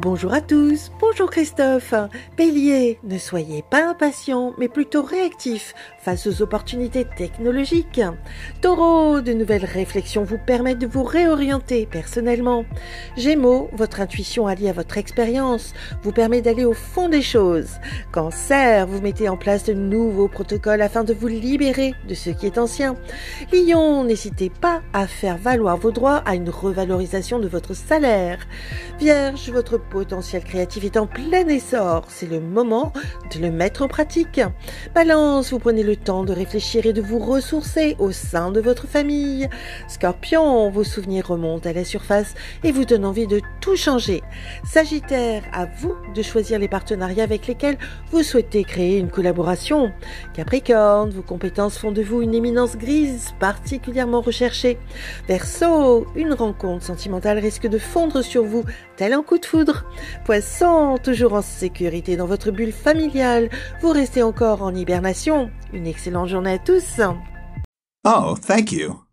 Bonjour à tous, bonjour Christophe. Bélier, ne soyez pas impatient, mais plutôt réactif face aux opportunités technologiques. Taureau, de nouvelles réflexions vous permettent de vous réorienter personnellement. Gémeaux, votre intuition alliée à votre expérience vous permet d'aller au fond des choses. Cancer, vous mettez en place de nouveaux protocoles afin de vous libérer de ce qui est ancien. Lion, n'hésitez pas à faire valoir vos droits à une revalorisation de votre salaire. Vierge, votre potentiel créatif est en plein essor. C'est le moment de le mettre en pratique. Balance, vous prenez le temps de réfléchir et de vous ressourcer au sein de votre famille. Scorpion, vos souvenirs remontent à la surface et vous donnent envie de tout changer. Sagittaire, à vous de choisir les partenariats avec lesquels vous souhaitez créer une collaboration. Capricorne, vos compétences font de vous une éminence grise particulièrement recherchée. Verseau, une rencontre sentimentale risque de fondre sur vous tel un coup de foudre. Poisson, toujours en sécurité dans votre bulle familiale, vous restez encore en hibernation. Une excellente journée à tous. Oh, thank you.